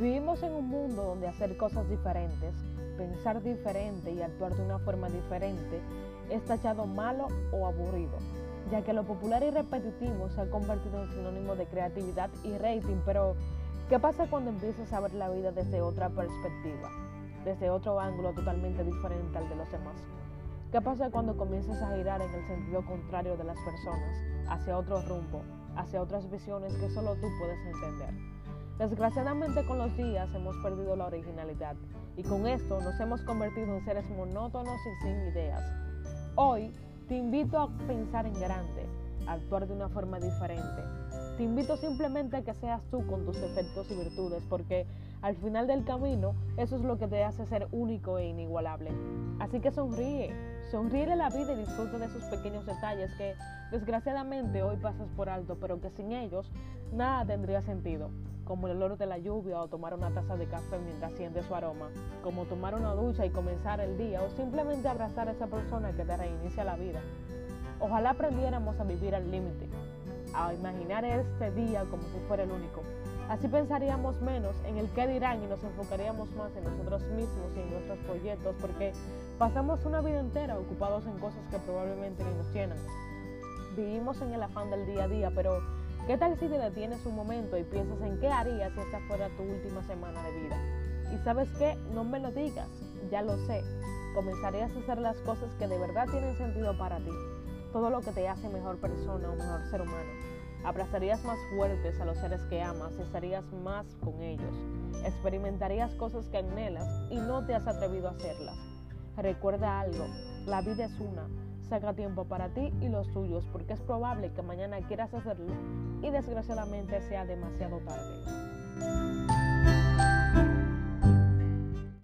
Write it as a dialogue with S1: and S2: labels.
S1: Vivimos en un mundo donde hacer cosas diferentes, pensar diferente y actuar de una forma diferente es tachado malo o aburrido, ya que lo popular y repetitivo se ha convertido en sinónimo de creatividad y rating, pero ¿qué pasa cuando empiezas a ver la vida desde otra perspectiva, desde otro ángulo totalmente diferente al de los demás? ¿Qué pasa cuando comienzas a girar en el sentido contrario de las personas, hacia otro rumbo, hacia otras visiones que solo tú puedes entender? Desgraciadamente con los días hemos perdido la originalidad y con esto nos hemos convertido en seres monótonos y sin ideas. Hoy te invito a pensar en grande, a actuar de una forma diferente. Te invito simplemente a que seas tú con tus defectos y virtudes porque al final del camino eso es lo que te hace ser único e inigualable. Así que sonríe, sonríe la vida y disfruta de esos pequeños detalles que desgraciadamente hoy pasas por alto, pero que sin ellos nada tendría sentido como el olor de la lluvia o tomar una taza de café mientras siente su aroma, como tomar una ducha y comenzar el día o simplemente abrazar a esa persona que te reinicia la vida. Ojalá aprendiéramos a vivir al límite, a imaginar este día como si fuera el único. Así pensaríamos menos en el qué dirán y nos enfocaríamos más en nosotros mismos y en nuestros proyectos porque pasamos una vida entera ocupados en cosas que probablemente ni nos llenan. Vivimos en el afán del día a día, pero ¿Qué tal si te detienes un momento y piensas en qué harías si esta fuera tu última semana de vida? Y sabes qué, no me lo digas, ya lo sé. Comenzarías a hacer las cosas que de verdad tienen sentido para ti, todo lo que te hace mejor persona o mejor ser humano. Abrazarías más fuertes a los seres que amas, estarías más con ellos. Experimentarías cosas que anhelas y no te has atrevido a hacerlas. Recuerda algo, la vida es una Saca tiempo para ti y los tuyos, porque es probable que mañana quieras hacerlo y desgraciadamente sea demasiado tarde.